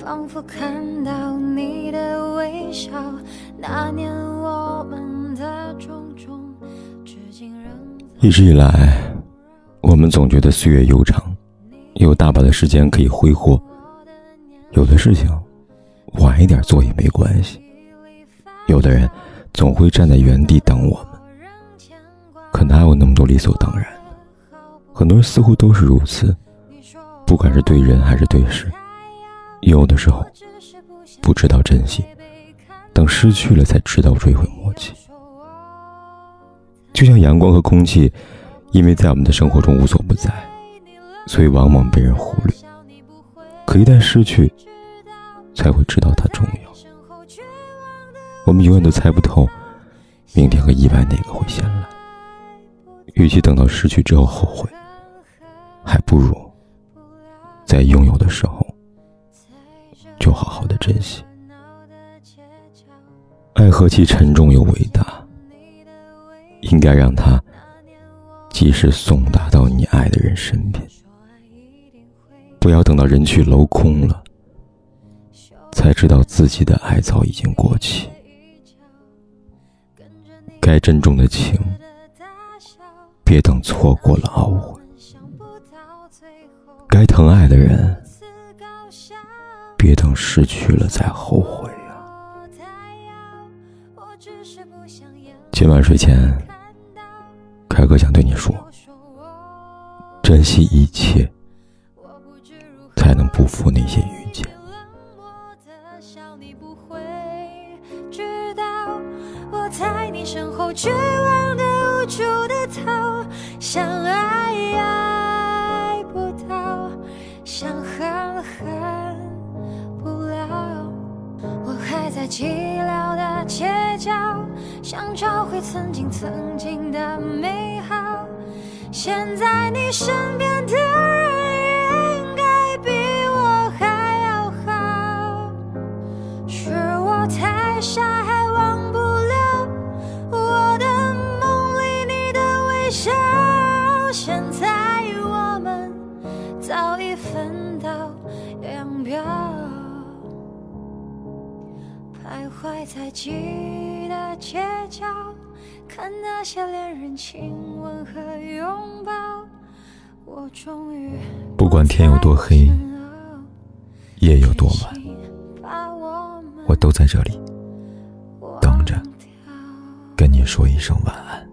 仿佛看到你的微笑。那年我们的种种，至今仍一直以来。我们总觉得岁月悠长，有大把的时间可以挥霍。有的事情晚一点做也没关系。有的人总会站在原地等我们，可哪有那么多理所当然？很多人似乎都是如此，不管是对人还是对事，有的时候不知道珍惜，等失去了才知道追悔莫及。就像阳光和空气。因为在我们的生活中无所不在，所以往往被人忽略。可一旦失去，才会知道它重要。我们永远都猜不透，明天和意外哪个会先来。与其等到失去之后后悔，还不如在拥有的时候就好好的珍惜。爱何其沉重又伟大，应该让它。及时送达到你爱的人身边，不要等到人去楼空了，才知道自己的爱早已经过期。该珍重的情，别等错过了懊悔；该疼爱的人，别等失去了再后悔呀啊！今晚睡前。凯哥想对你说，珍惜一切，才能不负那些遇见。我在你身后绝望的无助的逃，想爱在寂寥的街角。想找回曾经曾经的美好，现在你身边的人应该比我还要好。是我太傻，还忘不了我的梦里你的微笑。现在我们早已分道扬镳，徘徊在记。的街角，看那些恋人亲吻和拥抱。我终于不管天有多黑，夜有多晚，我都在这里等着，跟你说一声晚安。